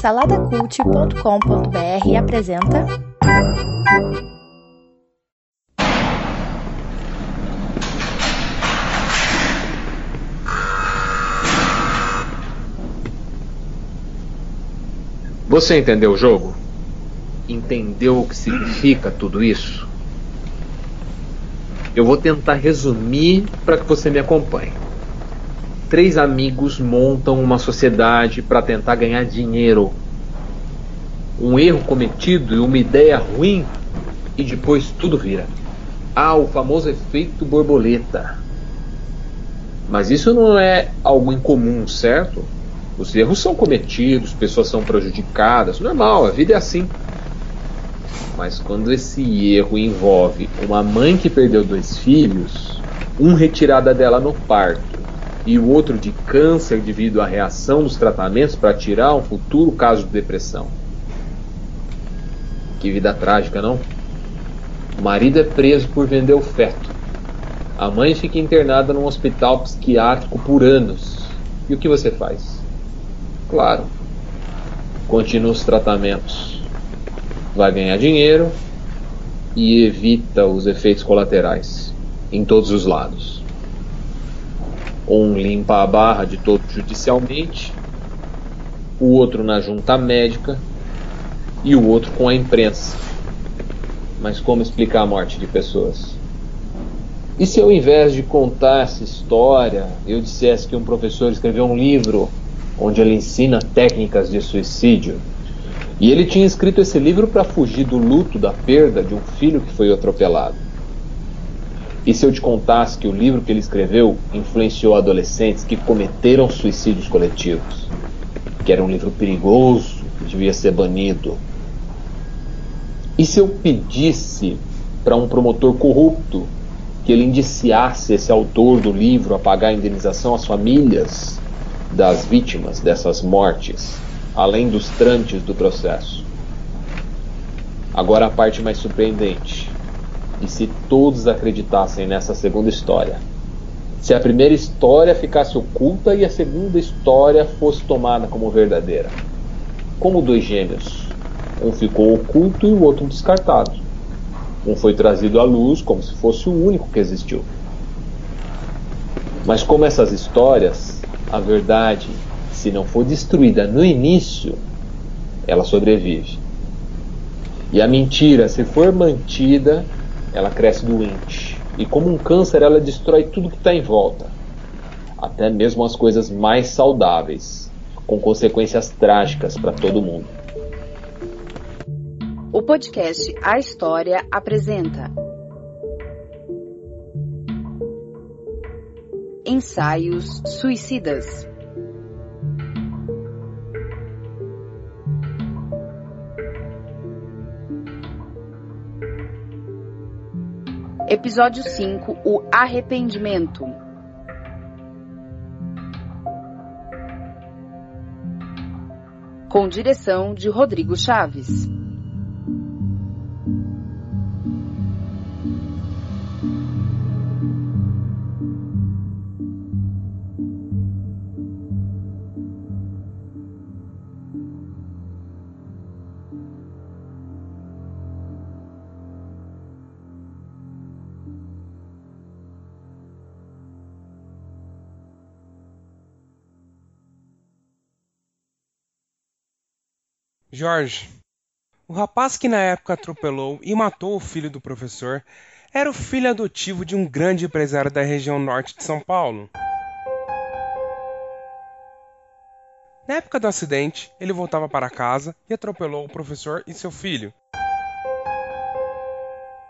Saladacult.com.br apresenta. Você entendeu o jogo? Entendeu o que significa tudo isso? Eu vou tentar resumir para que você me acompanhe. Três amigos montam uma sociedade para tentar ganhar dinheiro. Um erro cometido e uma ideia ruim e depois tudo vira. Ah, o famoso efeito borboleta. Mas isso não é algo incomum, certo? Os erros são cometidos, pessoas são prejudicadas, normal, a vida é assim. Mas quando esse erro envolve uma mãe que perdeu dois filhos, um retirada dela no parto e o outro de câncer devido à reação dos tratamentos para tirar um futuro caso de depressão. Que vida trágica, não? O marido é preso por vender o feto. A mãe fica internada num hospital psiquiátrico por anos. E o que você faz? Claro, continua os tratamentos vai ganhar dinheiro e evita os efeitos colaterais em todos os lados. Um limpa a barra de todo judicialmente, o outro na junta médica e o outro com a imprensa. Mas como explicar a morte de pessoas? E se ao invés de contar essa história, eu dissesse que um professor escreveu um livro onde ele ensina técnicas de suicídio? E ele tinha escrito esse livro para fugir do luto da perda de um filho que foi atropelado. E se eu te contasse que o livro que ele escreveu influenciou adolescentes que cometeram suicídios coletivos? Que era um livro perigoso, que devia ser banido. E se eu pedisse para um promotor corrupto que ele indiciasse esse autor do livro a pagar a indenização às famílias das vítimas dessas mortes? além dos trâmites do processo. Agora a parte mais surpreendente. E se todos acreditassem nessa segunda história? Se a primeira história ficasse oculta e a segunda história fosse tomada como verdadeira? Como dois gêmeos. Um ficou oculto e o outro descartado. Um foi trazido à luz como se fosse o único que existiu. Mas como essas histórias, a verdade se não for destruída no início, ela sobrevive. E a mentira, se for mantida, ela cresce doente. E como um câncer, ela destrói tudo que está em volta, até mesmo as coisas mais saudáveis, com consequências trágicas para todo mundo. O podcast A História apresenta Ensaios Suicidas. Episódio 5 O Arrependimento. Com direção de Rodrigo Chaves. Jorge. O rapaz que na época atropelou e matou o filho do professor era o filho adotivo de um grande empresário da região norte de São Paulo. Na época do acidente, ele voltava para casa e atropelou o professor e seu filho.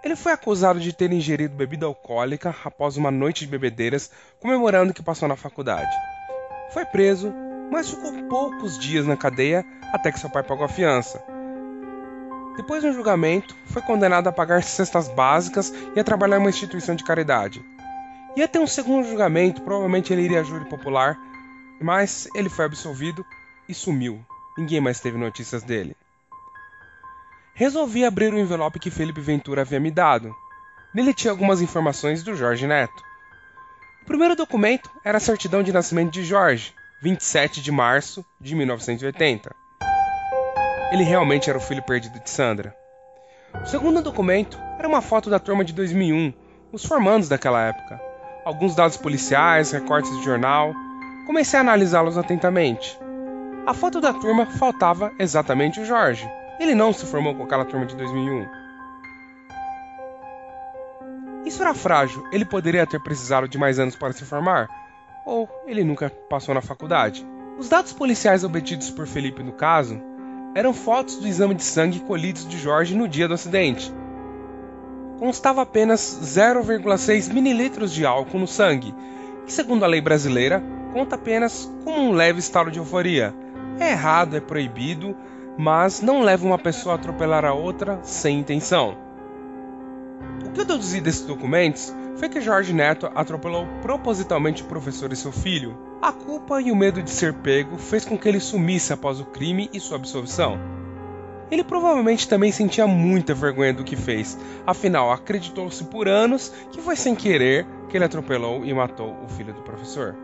Ele foi acusado de ter ingerido bebida alcoólica após uma noite de bebedeiras, comemorando que passou na faculdade. Foi preso mas ficou poucos dias na cadeia até que seu pai pagou a fiança. Depois de um julgamento, foi condenado a pagar cestas básicas e a trabalhar em uma instituição de caridade. Ia ter um segundo julgamento, provavelmente ele iria a júri popular, mas ele foi absolvido e sumiu. Ninguém mais teve notícias dele. Resolvi abrir o envelope que Felipe Ventura havia me dado. Nele tinha algumas informações do Jorge Neto. O primeiro documento era a certidão de nascimento de Jorge, 27 de março de 1980. ele realmente era o filho perdido de Sandra. O segundo documento era uma foto da turma de 2001, os formandos daquela época. Alguns dados policiais, recortes de jornal. Comecei a analisá-los atentamente. A foto da turma faltava exatamente o Jorge. Ele não se formou com aquela turma de 2001. Isso era frágil, ele poderia ter precisado de mais anos para se formar? Ou ele nunca passou na faculdade? Os dados policiais obtidos por Felipe no caso eram fotos do exame de sangue colhidos de Jorge no dia do acidente. Constava apenas 0,6 mililitros de álcool no sangue, que, segundo a lei brasileira, conta apenas como um leve estado de euforia. É errado, é proibido, mas não leva uma pessoa a atropelar a outra sem intenção. O que eu deduzi desses documentos foi que Jorge Neto atropelou propositalmente o professor e seu filho. A culpa e o medo de ser pego fez com que ele sumisse após o crime e sua absolvição. Ele provavelmente também sentia muita vergonha do que fez, afinal acreditou-se por anos que foi sem querer que ele atropelou e matou o filho do professor.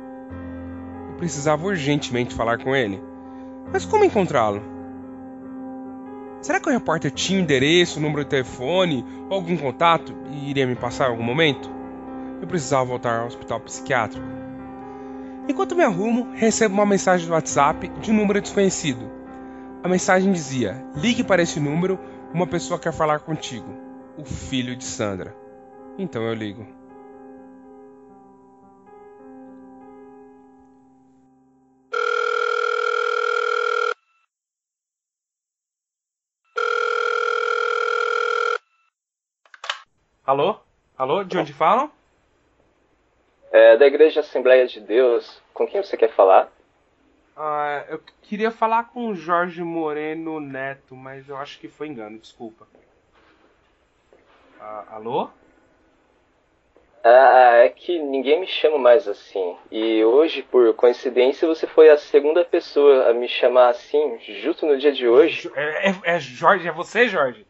Eu precisava urgentemente falar com ele. Mas como encontrá-lo? Será que o repórter tinha endereço, número de telefone ou algum contato e iria me passar em algum momento? Eu precisava voltar ao hospital psiquiátrico. Enquanto me arrumo, recebo uma mensagem do WhatsApp de um número desconhecido. A mensagem dizia: Ligue para esse número, uma pessoa quer falar contigo. O filho de Sandra. Então eu ligo. Alô? Alô? De onde falam? É da Igreja Assembleia de Deus. Com quem você quer falar? Ah, eu queria falar com o Jorge Moreno Neto, mas eu acho que foi engano, desculpa. Ah, alô? Ah, é que ninguém me chama mais assim. E hoje, por coincidência, você foi a segunda pessoa a me chamar assim, justo no dia de hoje. É, é, é Jorge, é você, Jorge?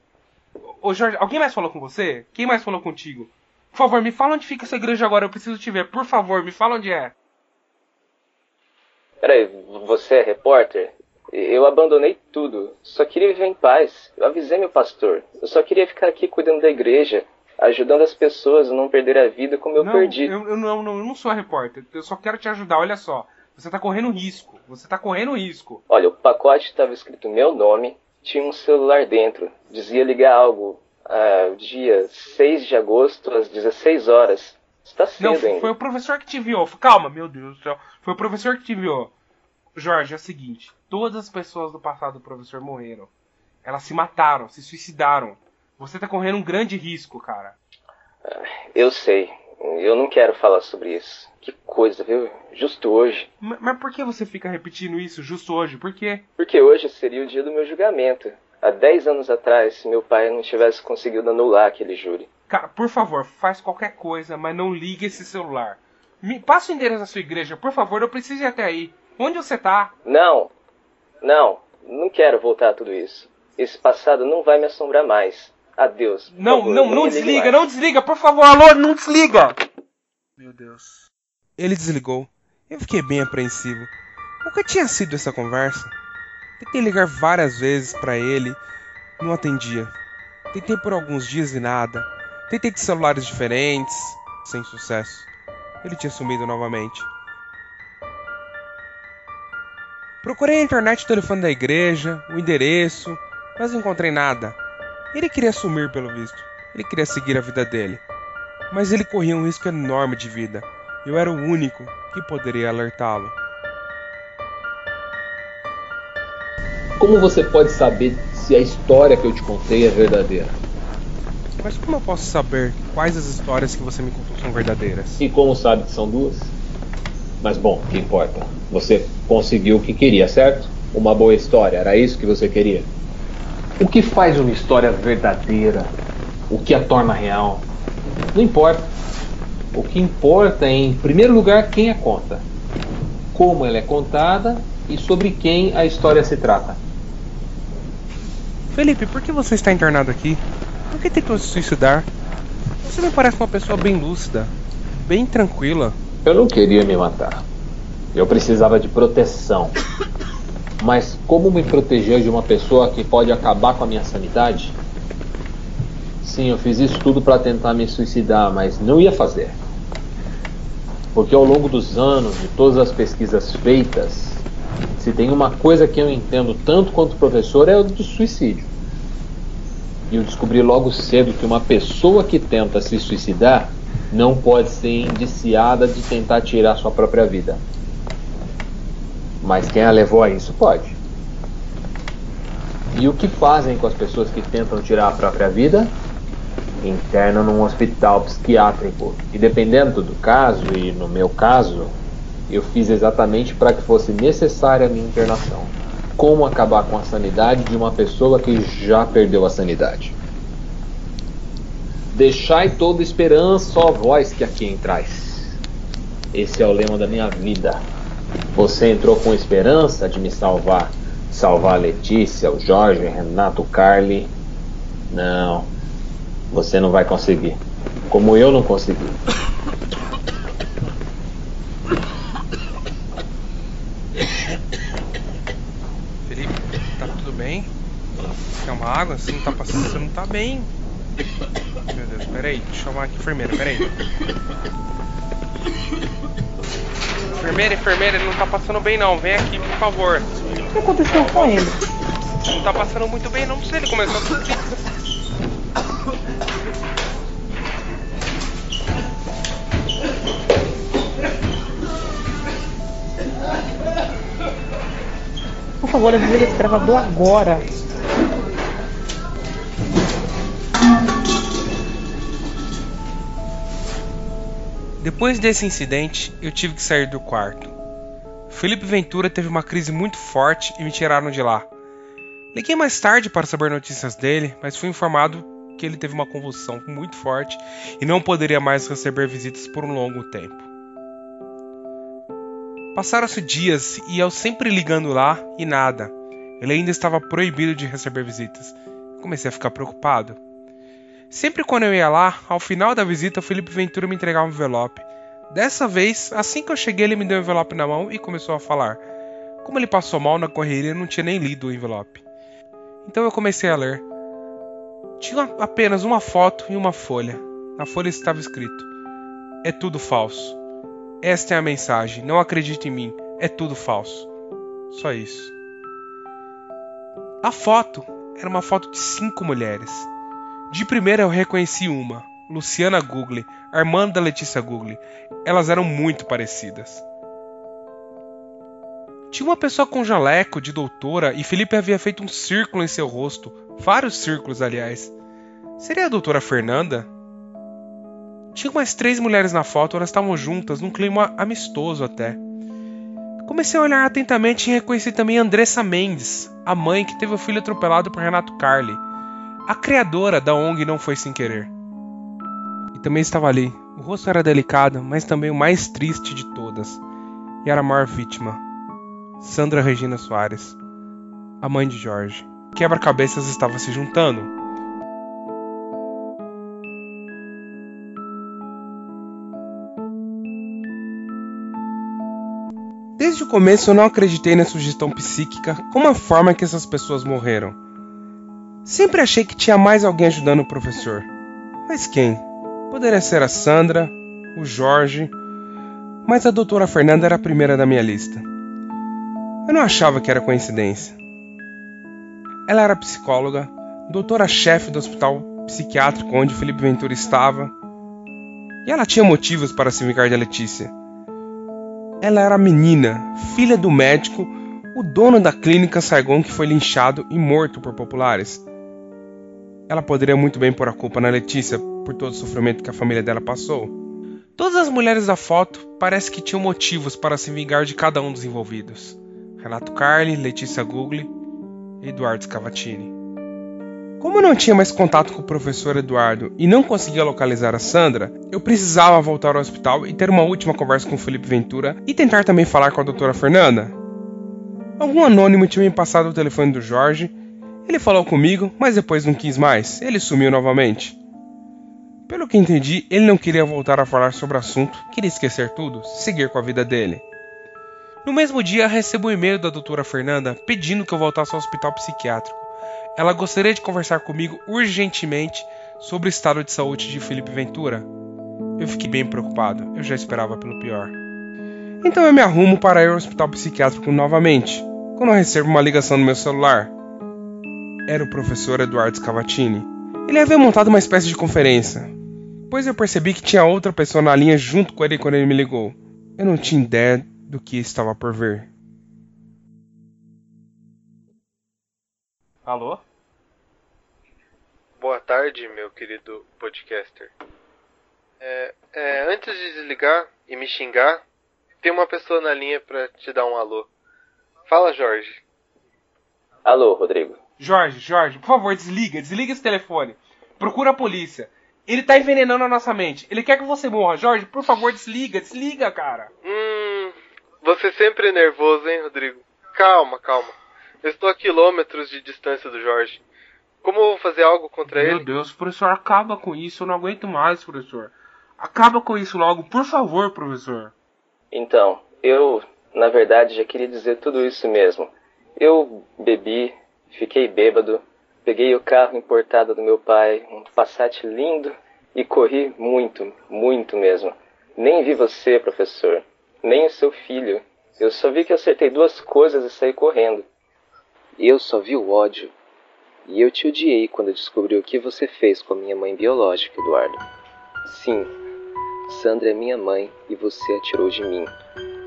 Ô Jorge, alguém mais falou com você? Quem mais falou contigo? Por favor, me fala onde fica essa igreja agora, eu preciso te ver. Por favor, me fala onde é. Peraí, você é repórter? Eu abandonei tudo. Só queria viver em paz. Eu avisei meu pastor. Eu só queria ficar aqui cuidando da igreja, ajudando as pessoas a não perder a vida como eu não, perdi. Eu, eu, não, não, eu não sou repórter. Eu só quero te ajudar. Olha só. Você tá correndo risco. Você tá correndo risco. Olha, o pacote estava escrito meu nome, tinha um celular dentro. Dizia ligar algo. Ah, dia 6 de agosto, às 16 horas. Está cedo Não, ainda. foi o professor que te enviou. Calma, meu Deus do céu. Foi o professor que te enviou. Jorge, é o seguinte: todas as pessoas do passado do professor morreram. Elas se mataram, se suicidaram. Você tá correndo um grande risco, cara. Eu sei. Eu não quero falar sobre isso. Que coisa, viu? Justo hoje. Mas, mas por que você fica repetindo isso justo hoje? Por quê? Porque hoje seria o dia do meu julgamento. Há 10 anos atrás, se meu pai não tivesse conseguido anular aquele júri. Cara, por favor, faz qualquer coisa, mas não ligue esse celular. Me passa o endereço da sua igreja, por favor, eu preciso ir até aí. Onde você tá? Não, não, não quero voltar a tudo isso. Esse passado não vai me assombrar mais. Adeus. Não, favor, não, não ligue desliga, mais. não desliga, por favor, alô, não desliga! Meu Deus. Ele desligou. Eu fiquei bem apreensivo. O que tinha sido essa conversa? Tentei ligar várias vezes pra ele, não atendia. Tentei por alguns dias e nada. Tentei de celulares diferentes, sem sucesso. Ele tinha sumido novamente. Procurei na internet o telefone da igreja, o endereço, mas não encontrei nada. Ele queria sumir, pelo visto. Ele queria seguir a vida dele. Mas ele corria um risco enorme de vida. Eu era o único que poderia alertá-lo. Como você pode saber se a história que eu te contei é verdadeira? Mas como eu posso saber quais as histórias que você me contou são verdadeiras? E como sabe que são duas? Mas bom, o que importa? Você conseguiu o que queria, certo? Uma boa história, era isso que você queria? O que faz uma história verdadeira? O que a torna real? Não importa. O que importa é, em primeiro lugar, quem a conta, como ela é contada e sobre quem a história se trata. Felipe, por que você está internado aqui? Por que tentou se suicidar? Você me parece uma pessoa bem lúcida, bem tranquila. Eu não queria me matar. Eu precisava de proteção. Mas como me proteger de uma pessoa que pode acabar com a minha sanidade? Sim, eu fiz isso tudo para tentar me suicidar, mas não ia fazer. Porque ao longo dos anos, de todas as pesquisas feitas, se tem uma coisa que eu entendo tanto quanto professor é o do suicídio. E eu descobri logo cedo que uma pessoa que tenta se suicidar não pode ser indiciada de tentar tirar sua própria vida. Mas quem a levou a isso pode. E o que fazem com as pessoas que tentam tirar a própria vida? Internam num hospital psiquiátrico. E dependendo do caso, e no meu caso, eu fiz exatamente para que fosse necessária a minha internação. Como acabar com a sanidade de uma pessoa que já perdeu a sanidade? Deixai toda esperança, ó vós que aqui entrais. Esse é o lema da minha vida. Você entrou com esperança de me salvar, salvar a Letícia, o Jorge, o Renato, o Carly. Não, você não vai conseguir. Como eu não consegui. Felipe, tá tudo bem? Quer uma água? Você não tá passando, você não tá bem. Meu Deus, peraí, deixa eu chamar aqui a enfermeira, peraí. Enfermeira, enfermeira, ele não tá passando bem não, vem aqui, por favor. O que aconteceu com ele? Não tá passando muito bem não, não sei, ele começou a tossir. Favor, avisa ele esse gravador agora. Depois desse incidente, eu tive que sair do quarto. Felipe Ventura teve uma crise muito forte e me tiraram de lá. Liguei mais tarde para saber notícias dele, mas fui informado que ele teve uma convulsão muito forte e não poderia mais receber visitas por um longo tempo. Passaram-se dias e eu sempre ligando lá e nada. Ele ainda estava proibido de receber visitas. Comecei a ficar preocupado. Sempre quando eu ia lá, ao final da visita, o Felipe Ventura me entregava um envelope. Dessa vez, assim que eu cheguei, ele me deu o envelope na mão e começou a falar. Como ele passou mal na correria, eu não tinha nem lido o envelope. Então eu comecei a ler. Tinha apenas uma foto e uma folha. Na folha estava escrito: É tudo falso. Esta é a mensagem. Não acredite em mim. É tudo falso. Só isso. A foto era uma foto de cinco mulheres. De primeira eu reconheci uma, Luciana Google, a irmã da Letícia Google. Elas eram muito parecidas. Tinha uma pessoa com jaleco de doutora e Felipe havia feito um círculo em seu rosto, vários círculos, aliás. Seria a doutora Fernanda? Tinha mais três mulheres na foto, elas estavam juntas, num clima amistoso até. Comecei a olhar atentamente e reconheci também Andressa Mendes, a mãe que teve o filho atropelado por Renato Carli. A criadora da ONG não foi sem querer. E também estava ali. O rosto era delicado, mas também o mais triste de todas. E era a maior vítima. Sandra Regina Soares, a mãe de Jorge. Quebra-cabeças estava se juntando. Desde o começo eu não acreditei na sugestão psíquica como a forma que essas pessoas morreram. Sempre achei que tinha mais alguém ajudando o professor. Mas quem? Poderia ser a Sandra, o Jorge, mas a doutora Fernanda era a primeira da minha lista. Eu não achava que era coincidência. Ela era psicóloga, doutora-chefe do hospital psiquiátrico onde Felipe Ventura estava, e ela tinha motivos para se vingar de Letícia. Ela era menina, filha do médico, o dono da clínica Saigon que foi linchado e morto por populares. Ela poderia muito bem pôr a culpa na Letícia por todo o sofrimento que a família dela passou. Todas as mulheres da foto parece que tinham motivos para se vingar de cada um dos envolvidos. Renato Carli, Letícia Google e Eduardo Scavatini. Como eu não tinha mais contato com o professor Eduardo e não conseguia localizar a Sandra, eu precisava voltar ao hospital e ter uma última conversa com o Felipe Ventura e tentar também falar com a doutora Fernanda. Algum anônimo tinha me passado o telefone do Jorge. Ele falou comigo, mas depois não quis mais. Ele sumiu novamente. Pelo que entendi, ele não queria voltar a falar sobre o assunto, queria esquecer tudo, seguir com a vida dele. No mesmo dia, recebo um e-mail da doutora Fernanda pedindo que eu voltasse ao hospital psiquiátrico. Ela gostaria de conversar comigo urgentemente sobre o estado de saúde de Felipe Ventura. Eu fiquei bem preocupado, eu já esperava pelo pior. Então eu me arrumo para ir ao hospital psiquiátrico novamente, quando eu recebo uma ligação no meu celular. Era o professor Eduardo Scavatini. Ele havia montado uma espécie de conferência, pois eu percebi que tinha outra pessoa na linha junto com ele quando ele me ligou. Eu não tinha ideia do que estava por vir. Alô? Boa tarde, meu querido podcaster. É, é, antes de desligar e me xingar, tem uma pessoa na linha pra te dar um alô. Fala, Jorge. Alô, Rodrigo. Jorge, Jorge, por favor, desliga, desliga esse telefone. Procura a polícia. Ele tá envenenando a nossa mente. Ele quer que você morra. Jorge, por favor, desliga, desliga, cara. Hum. Você sempre é nervoso, hein, Rodrigo? Calma, calma. Eu estou a quilômetros de distância do Jorge. Como eu vou fazer algo contra Meu ele? Deus, professor, acaba com isso. Eu não aguento mais, professor. Acaba com isso logo, por favor, professor. Então, eu, na verdade, já queria dizer tudo isso mesmo. Eu bebi, fiquei bêbado, peguei o carro importado do meu pai, um Passat lindo, e corri muito, muito mesmo. Nem vi você, professor, nem o seu filho. Eu só vi que acertei duas coisas e saí correndo. Eu só vi o ódio. E eu te odiei quando descobri o que você fez com a minha mãe biológica, Eduardo. Sim, Sandra é minha mãe e você a tirou de mim.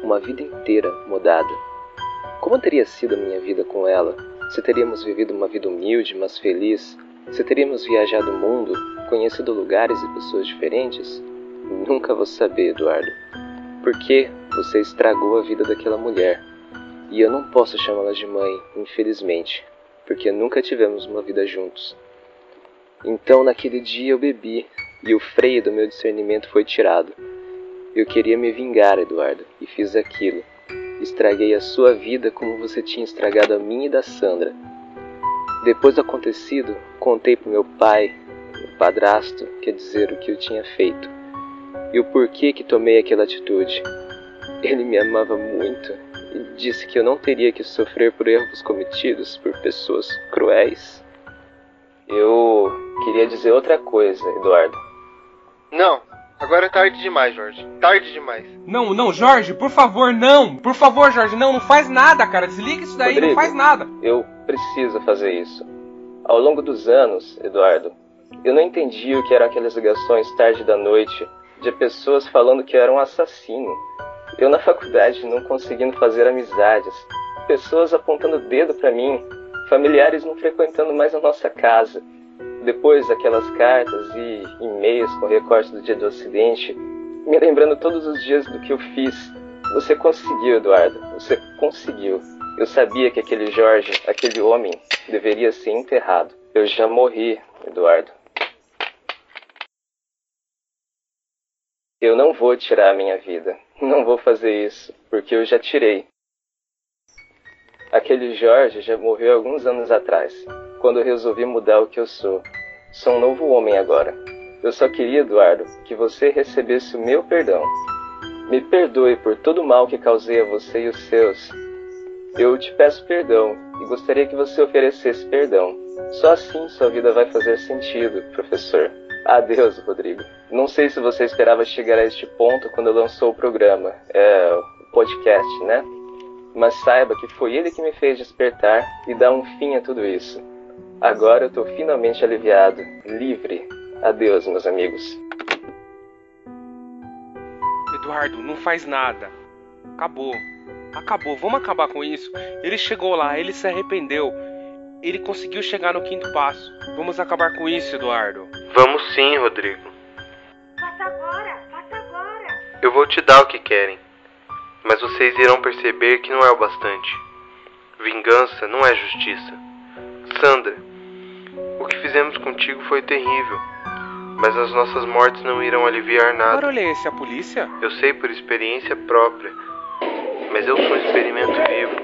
Uma vida inteira mudada. Como teria sido a minha vida com ela? Se teríamos vivido uma vida humilde, mas feliz? Se teríamos viajado o mundo, conhecido lugares e pessoas diferentes? Nunca vou saber, Eduardo. Porque você estragou a vida daquela mulher. E eu não posso chamá-la de mãe, infelizmente, porque nunca tivemos uma vida juntos. Então, naquele dia eu bebi e o freio do meu discernimento foi tirado. Eu queria me vingar, Eduardo, e fiz aquilo. Estraguei a sua vida como você tinha estragado a minha e da Sandra. Depois do acontecido, contei pro meu pai, meu padrasto, quer dizer, o que eu tinha feito. E o porquê que tomei aquela atitude. Ele me amava muito disse que eu não teria que sofrer por erros cometidos por pessoas cruéis. Eu queria dizer outra coisa, Eduardo. Não, agora é tarde demais, Jorge. Tarde demais. Não, não, Jorge, por favor, não. Por favor, Jorge, não, não faz nada, cara. Desliga isso daí, não Rodrigo. faz nada. Eu preciso fazer isso. Ao longo dos anos, Eduardo, eu não entendi o que eram aquelas ligações tarde da noite de pessoas falando que eu era um assassino. Eu na faculdade não conseguindo fazer amizades, pessoas apontando dedo para mim, familiares não frequentando mais a nossa casa. Depois aquelas cartas e e-mails com recorte do dia do acidente, me lembrando todos os dias do que eu fiz. Você conseguiu, Eduardo. Você conseguiu. Eu sabia que aquele Jorge, aquele homem, deveria ser enterrado. Eu já morri, Eduardo. Eu não vou tirar a minha vida. Não vou fazer isso, porque eu já tirei. Aquele Jorge já morreu alguns anos atrás, quando eu resolvi mudar o que eu sou. Sou um novo homem agora. Eu só queria, Eduardo, que você recebesse o meu perdão. Me perdoe por todo o mal que causei a você e os seus. Eu te peço perdão e gostaria que você oferecesse perdão. Só assim sua vida vai fazer sentido, professor. Adeus, Rodrigo. Não sei se você esperava chegar a este ponto quando lançou o programa, é, o podcast, né? Mas saiba que foi ele que me fez despertar e dar um fim a tudo isso. Agora eu tô finalmente aliviado, livre. Adeus, meus amigos. Eduardo, não faz nada. Acabou. Acabou. Vamos acabar com isso. Ele chegou lá, ele se arrependeu. Ele conseguiu chegar no quinto passo. Vamos acabar com isso, Eduardo. Vamos sim, Rodrigo. Faça agora, faça agora. Eu vou te dar o que querem. Mas vocês irão perceber que não é o bastante. Vingança não é justiça. Sandra, o que fizemos contigo foi terrível. Mas as nossas mortes não irão aliviar nada. barulho é esse? A polícia? Eu sei por experiência própria. Mas eu sou um experimento vivo.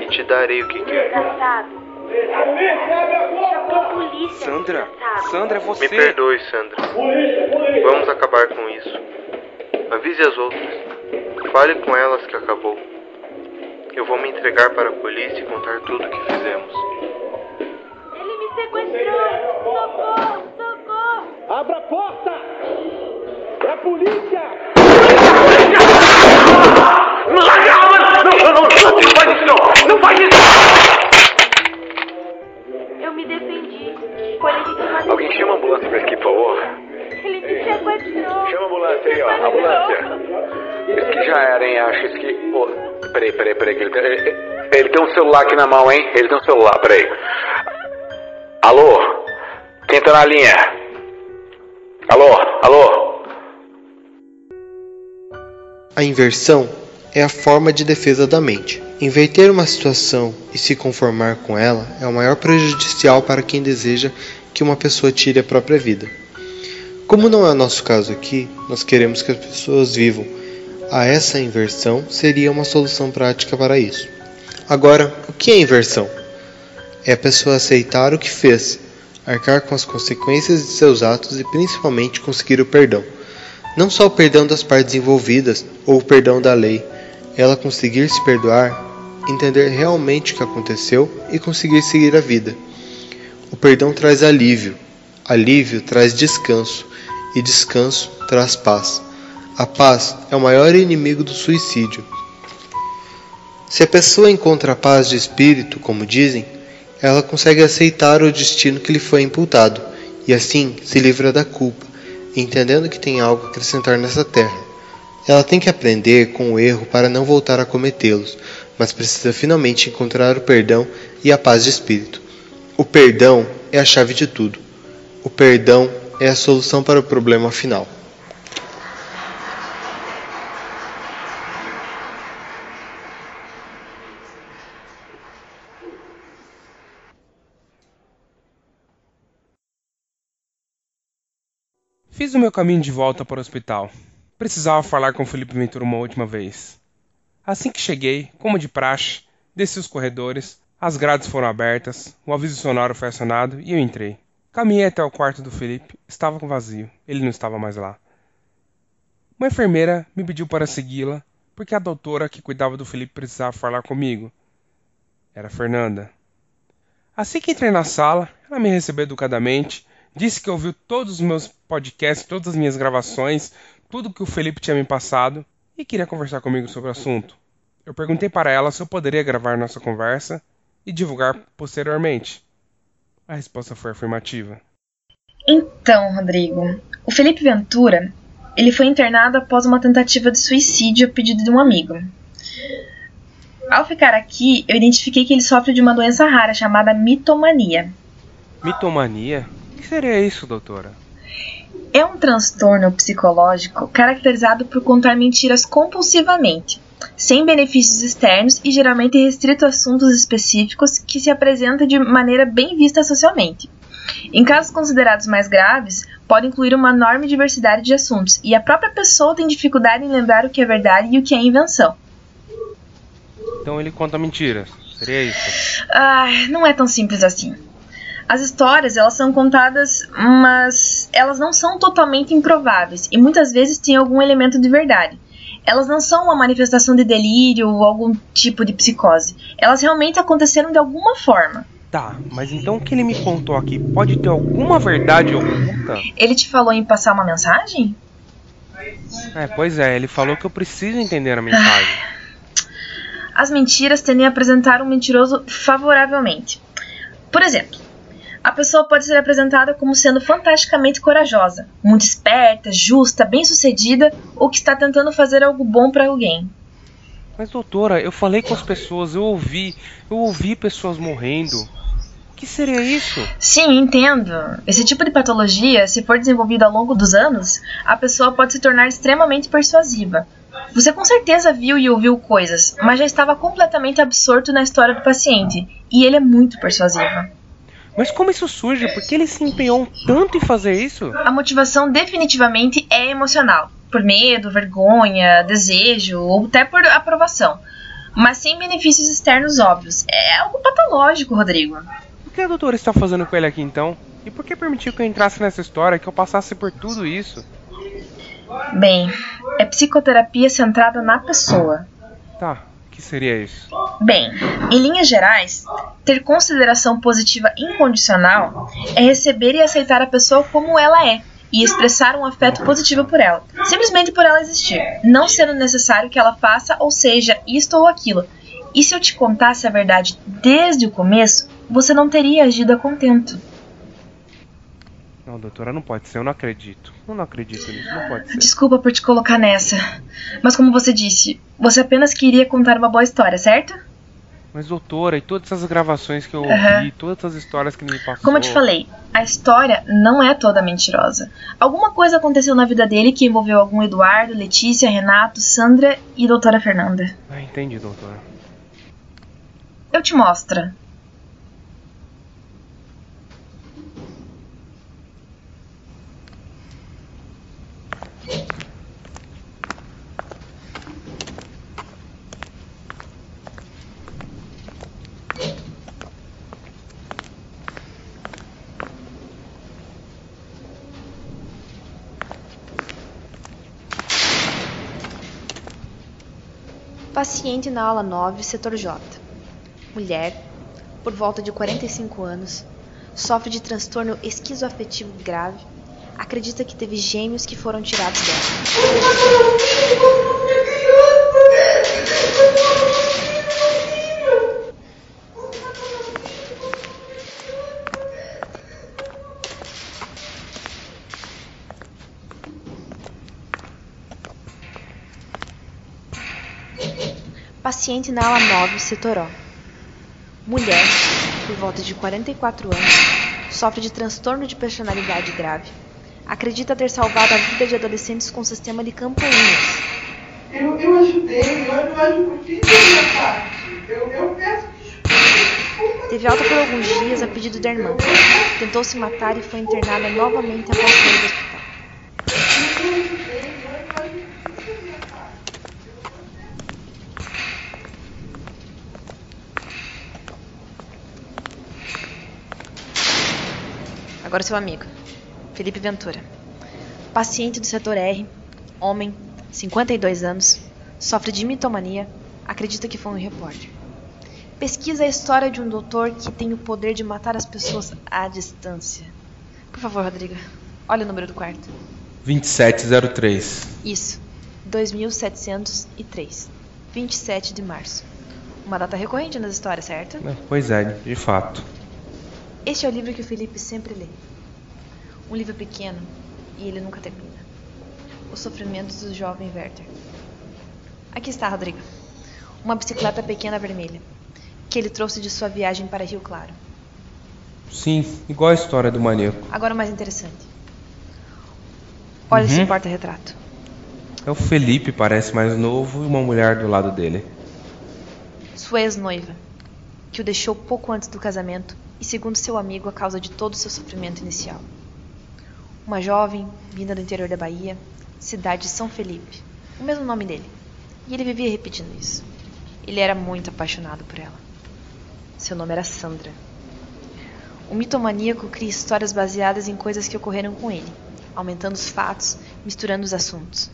E te darei o que quer. Desgraçado. Chamou a polícia. Sandra. Sandra, é Me você. perdoe, Sandra. Vamos acabar com isso. Avise as outras. Fale com elas que acabou. Eu vou me entregar para a polícia e contar tudo o que fizemos. Ele me sequestrou! Socorro! Socorro! Abra a porta! É a polícia! Não, não, não, não faz isso não! Não faz isso! Me defendi. Foi legítima Alguém chama a ambulância pra aqui, por favor. Ele me sequestrou! Chama a ambulância aí, ó. Ambulância. Isso que já era, hein? Acho isso que. Pô, peraí, peraí, peraí. Ele tem, ele- ele tem um celular aqui na mão, hein? Ele tem um celular, peraí. Alô? Quem tá na linha? Alô? Alô? A inversão é a forma de defesa da mente. Inverter uma situação e se conformar com ela é o maior prejudicial para quem deseja que uma pessoa tire a própria vida. Como não é nosso caso aqui, nós queremos que as pessoas vivam. A essa inversão seria uma solução prática para isso. Agora, o que é inversão? É a pessoa aceitar o que fez, arcar com as consequências de seus atos e principalmente conseguir o perdão. Não só o perdão das partes envolvidas ou o perdão da lei, ela conseguir se perdoar, entender realmente o que aconteceu e conseguir seguir a vida. O perdão traz alívio, alívio traz descanso e descanso traz paz. A paz é o maior inimigo do suicídio. Se a pessoa encontra a paz de espírito, como dizem, ela consegue aceitar o destino que lhe foi imputado e assim se livra da culpa, entendendo que tem algo a acrescentar nessa terra. Ela tem que aprender com o erro para não voltar a cometê-los, mas precisa finalmente encontrar o perdão e a paz de espírito. O perdão é a chave de tudo. O perdão é a solução para o problema final. Fiz o meu caminho de volta para o hospital. Precisava falar com Felipe Ventura uma última vez. Assim que cheguei, como de praxe, desci os corredores, as grades foram abertas, o aviso sonoro foi acionado e eu entrei. Caminhei até o quarto do Felipe, estava vazio, ele não estava mais lá. Uma enfermeira me pediu para segui-la, porque a doutora que cuidava do Felipe precisava falar comigo. Era Fernanda. Assim que entrei na sala, ela me recebeu educadamente, disse que ouviu todos os meus podcasts, todas as minhas gravações, tudo que o Felipe tinha me passado e queria conversar comigo sobre o assunto. Eu perguntei para ela se eu poderia gravar nossa conversa e divulgar posteriormente. A resposta foi afirmativa. Então, Rodrigo, o Felipe Ventura, ele foi internado após uma tentativa de suicídio a pedido de um amigo. Ao ficar aqui, eu identifiquei que ele sofre de uma doença rara chamada mitomania. Mitomania? O que seria isso, doutora? É um transtorno psicológico caracterizado por contar mentiras compulsivamente, sem benefícios externos e geralmente restrito a assuntos específicos que se apresenta de maneira bem vista socialmente. Em casos considerados mais graves, pode incluir uma enorme diversidade de assuntos, e a própria pessoa tem dificuldade em lembrar o que é verdade e o que é invenção. Então ele conta mentiras. Seria isso? Ah, não é tão simples assim. As histórias, elas são contadas, mas elas não são totalmente improváveis e muitas vezes têm algum elemento de verdade. Elas não são uma manifestação de delírio ou algum tipo de psicose. Elas realmente aconteceram de alguma forma. Tá, mas então o que ele me contou aqui pode ter alguma verdade oculta? Ele te falou em passar uma mensagem? É, pois é, ele falou que eu preciso entender a mensagem. As mentiras tendem a apresentar um mentiroso favoravelmente. Por exemplo, a pessoa pode ser apresentada como sendo fantasticamente corajosa, muito esperta, justa, bem-sucedida ou que está tentando fazer algo bom para alguém. Mas doutora, eu falei com as pessoas, eu ouvi, eu ouvi pessoas morrendo. O que seria isso? Sim, entendo. Esse tipo de patologia, se for desenvolvida ao longo dos anos, a pessoa pode se tornar extremamente persuasiva. Você com certeza viu e ouviu coisas, mas já estava completamente absorto na história do paciente, e ele é muito persuasivo. Mas como isso surge? Por que ele se empenhou tanto em fazer isso? A motivação definitivamente é emocional, por medo, vergonha, desejo ou até por aprovação, mas sem benefícios externos óbvios. É algo patológico, Rodrigo. O que a doutora está fazendo com ele aqui então? E por que permitiu que eu entrasse nessa história, que eu passasse por tudo isso? Bem, é psicoterapia centrada na pessoa. Tá, o que seria isso? Bem, em linhas gerais, ter consideração positiva incondicional é receber e aceitar a pessoa como ela é e expressar um afeto positivo por ela, simplesmente por ela existir, não sendo necessário que ela faça ou seja isto ou aquilo. E se eu te contasse a verdade desde o começo, você não teria agido a contento. Não, doutora, não pode ser, eu não acredito. Eu não acredito nisso, não pode ser. Desculpa por te colocar nessa, mas como você disse, você apenas queria contar uma boa história, certo? Mas, doutora, e todas essas gravações que eu ouvi, Aham. todas essas histórias que me passou. Como eu te falei, a história não é toda mentirosa. Alguma coisa aconteceu na vida dele que envolveu algum Eduardo, Letícia, Renato, Sandra e doutora Fernanda. Ah, entendi, doutora. Eu te mostro. Paciente na ala 9, setor J. Mulher, por volta de 45 anos, sofre de transtorno esquizoafetivo grave. Acredita que teve gêmeos que foram tirados dela. Paciente na ala 9, setor O. Mulher, por volta de 44 anos, sofre de transtorno de personalidade grave. Acredita ter salvado a vida de adolescentes com sistema de campainhas. Eu, eu ajudei, eu, eu ajudei, fiz a minha parte. Eu, eu peço desculpa. Teve alta por alguns dias a pedido da irmã. Tentou se matar e foi internada novamente após sair do hospital. Agora seu amigo, Felipe Ventura. Paciente do setor R, homem, 52 anos, sofre de mitomania, acredita que foi um repórter. Pesquisa a história de um doutor que tem o poder de matar as pessoas à distância. Por favor, Rodrigo, olha o número do quarto. 2703. Isso, 2703. 27 de março. Uma data recorrente nas histórias, certo? É, Pois é, de fato. Este é o livro que o Felipe sempre lê. Um livro pequeno e ele nunca termina. Os sofrimentos do jovem Werther. Aqui está, Rodrigo. Uma bicicleta pequena vermelha que ele trouxe de sua viagem para Rio Claro. Sim, igual a história do maníaco. Agora mais interessante. Olha Uhum. esse porta-retrato. É o Felipe, parece mais novo, e uma mulher do lado dele. Sua ex-noiva, que o deixou pouco antes do casamento e, segundo seu amigo, a causa de todo o seu sofrimento inicial. Uma jovem, vinda do interior da Bahia, cidade de São Felipe, o mesmo nome dele. E ele vivia repetindo isso. Ele era muito apaixonado por ela. Seu nome era Sandra. O mitomaníaco cria histórias baseadas em coisas que ocorreram com ele, aumentando os fatos, misturando os assuntos.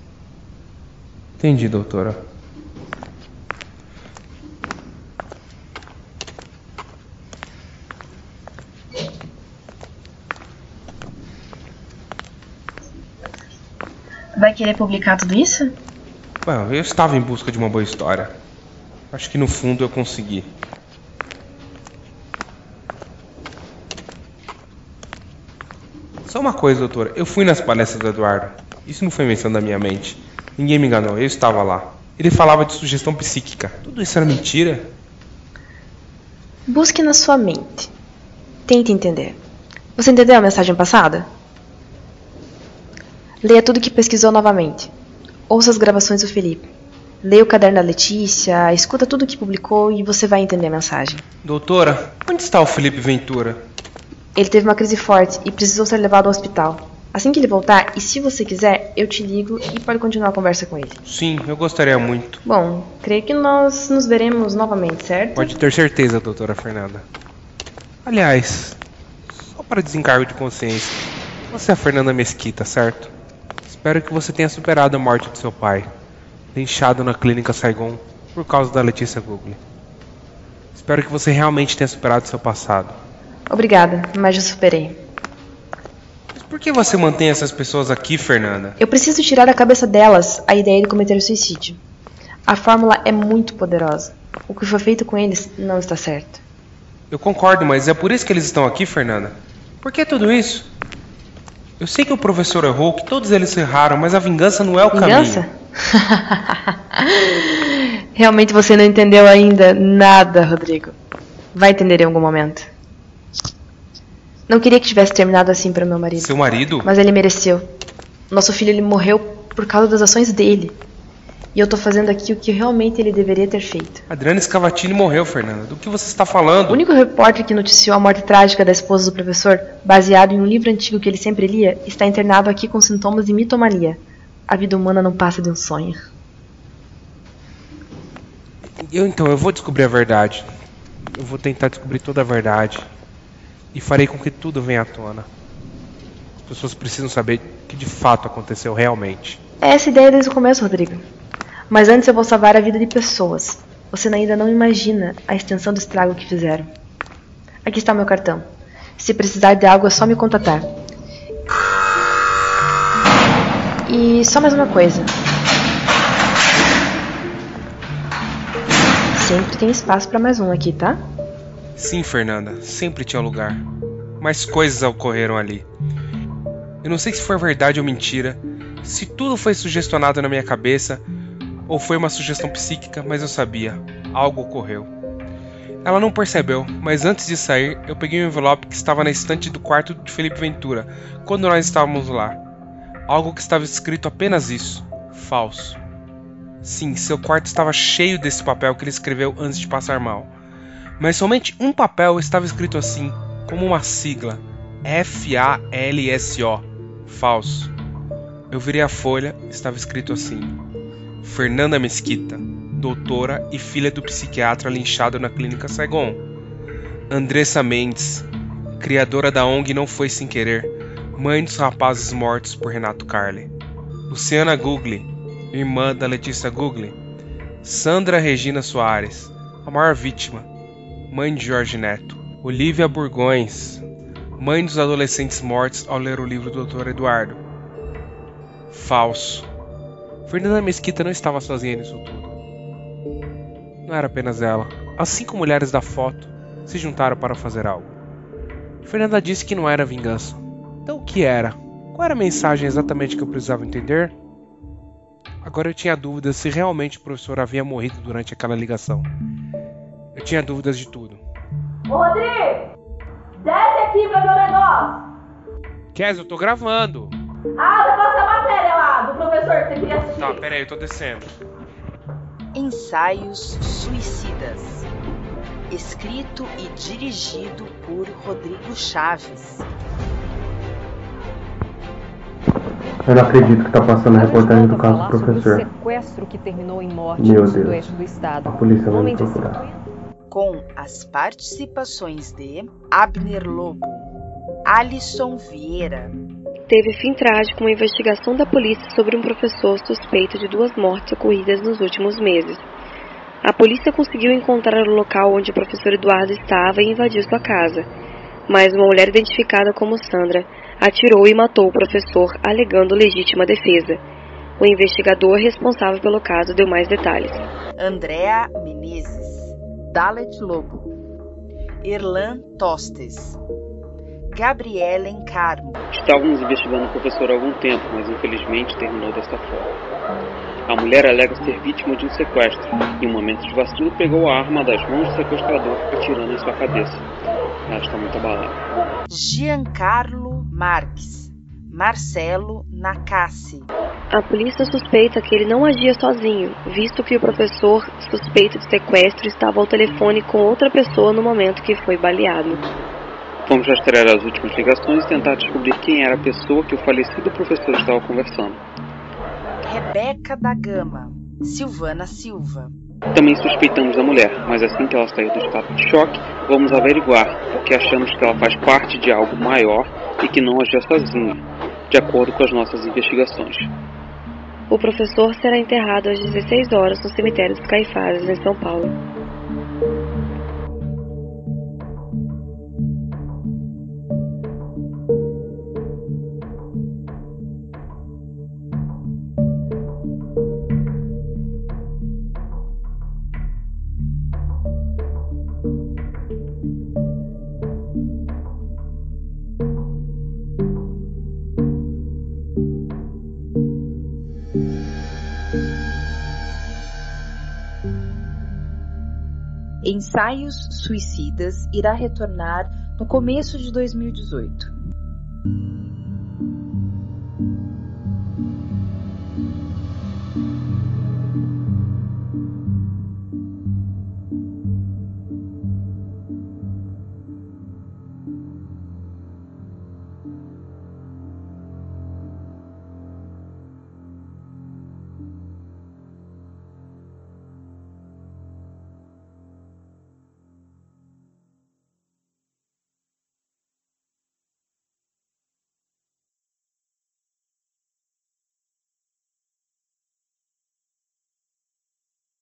Entendi, doutora. Vai querer publicar tudo isso? Bom, eu estava em busca de uma boa história. Acho que no fundo eu consegui. Só uma coisa, doutora. Eu fui nas palestras do Eduardo. Isso não foi invenção da minha mente. Ninguém me enganou, eu estava lá. Ele falava de sugestão psíquica. Tudo isso era mentira? Busque na sua mente. Tente entender. Você entendeu a mensagem passada? Leia tudo que pesquisou novamente. Ouça as gravações do Felipe. Leia o caderno da Letícia, escuta tudo que publicou e você vai entender a mensagem. Doutora, onde está o Felipe Ventura? Ele teve uma crise forte e precisou ser levado ao hospital. Assim que ele voltar, e se você quiser, eu te ligo e pode continuar a conversa com ele. Sim, eu gostaria muito. Bom, creio que nós nos veremos novamente, certo? Pode ter certeza, doutora Fernanda. Aliás, só para desencargo de consciência, você é a Fernanda Mesquita, certo? Espero que você tenha superado a morte de seu pai, deixado na clínica Saigon por causa da Letícia Google. Espero que você realmente tenha superado seu passado. Obrigada, mas já superei. Mas por que você mantém essas pessoas aqui, Fernanda? Eu preciso tirar da cabeça delas a ideia de cometer suicídio. A fórmula é muito poderosa. O que foi feito com eles não está certo. Eu concordo, mas é por isso que eles estão aqui, Fernanda? Por que tudo isso? Eu sei que o professor errou, que todos eles erraram, mas a vingança não é o Vingança? caminho. Realmente você não entendeu ainda nada, Rodrigo. Vai entender em algum momento. Não queria que tivesse terminado assim para meu marido. Seu marido? Mas ele mereceu. Nosso filho ele morreu por causa das ações dele. E eu tô fazendo aqui o que realmente ele deveria ter feito. Adriana Scavatini morreu, Fernanda. Do que você está falando? O único repórter que noticiou a morte trágica da esposa do professor, baseado em um livro antigo que ele sempre lia, está internado aqui com sintomas de mitomania. A vida humana não passa de um sonho. Eu então, eu vou descobrir a verdade. Eu vou tentar descobrir toda a verdade. E farei com que tudo venha à tona. As pessoas precisam saber o que de fato aconteceu realmente. É essa ideia desde o começo, Rodrigo. Mas antes eu vou salvar a vida de pessoas. Você ainda não imagina a extensão do estrago que fizeram. Aqui está meu cartão. Se precisar de algo é só me contatar. E só mais uma coisa. Sempre tem espaço para mais um aqui, tá? Sim, Fernanda, sempre tinha lugar. Mas coisas ocorreram ali. Eu não sei se foi verdade ou mentira, se tudo foi sugestionado na minha cabeça ou foi uma sugestão psíquica, mas eu sabia, algo ocorreu. Ela não percebeu, mas antes de sair, eu peguei um envelope que estava na estante do quarto de Felipe Ventura, quando nós estávamos lá. Algo que estava escrito apenas isso: falso. Sim, seu quarto estava cheio desse papel que ele escreveu antes de passar mal. Mas somente um papel estava escrito assim, como uma sigla: F-A-L-S-O. Falso. Eu virei a folha, estava escrito assim: Fernanda Mesquita, doutora e filha do psiquiatra linchado na clínica Saigon. Andressa Mendes, criadora da ONG Não Foi Sem Querer, mãe dos rapazes mortos por Renato Carli. Luciana Gugli, irmã da Letícia Gugli. Sandra Regina Soares, a maior vítima, mãe de Jorge Neto. Olivia Burgões, mãe dos adolescentes mortos ao ler o livro do Dr. Eduardo. Falso. Fernanda Mesquita não estava sozinha nisso tudo. Não era apenas ela. As cinco mulheres da foto se juntaram para fazer algo. Fernanda disse que não era vingança. Então o que era? Qual era a mensagem exatamente que eu precisava entender? Agora eu tinha dúvidas se realmente o professor havia morrido durante aquela ligação. Eu tinha dúvidas de tudo. Ô, Rodrigo! Desce aqui pra ver o negócio! Kes, eu tô gravando. Ah, o negócio da matéria lá, do professor que você queria assistir. Tá, peraí, eu tô descendo. Ensaios Suicidas. Escrito e dirigido por Rodrigo Chaves. Eu não acredito que tá passando a reportagem do caso do professor. sequestro que terminou em morte Meu no Deus. do estado. A polícia vai me procurar. Com as participações de Abner Lobo, Alisson Vieira, Teve fim trágico uma investigação da polícia sobre um professor suspeito de duas mortes ocorridas nos últimos meses. A polícia conseguiu encontrar o local onde o professor Eduardo estava e invadiu sua casa, mas uma mulher identificada como Sandra atirou e matou o professor, alegando legítima defesa. O investigador responsável pelo caso deu mais detalhes. Andréa Menezes, Dalet Lobo, Erlan Tostes, Gabrielen Carmo, Estávamos investigando o professor há algum tempo, mas infelizmente terminou desta forma. A mulher alega ser vítima de um sequestro e, em um momento de vacilo, pegou a arma das mãos do sequestrador, atirando em sua cabeça. Ela está muito abalada. Giancarlo Marques, Marcelo Nakassi, A polícia suspeita que ele não agia sozinho, visto que o professor suspeito de sequestro estava ao telefone com outra pessoa no momento que foi baleado. Vamos rastrear as últimas ligações e tentar descobrir quem era a pessoa que o falecido professor estava conversando. Rebeca da Gama, Silvana Silva, Também suspeitamos a mulher, mas assim que ela sair do estado de choque, vamos averiguar, porque achamos que ela faz parte de algo maior e que não agia sozinha, de acordo com as nossas investigações. O professor será enterrado às 16 horas no cemitério dos Caifás, em São Paulo. Ensaios Suicidas irá retornar no começo de 2018.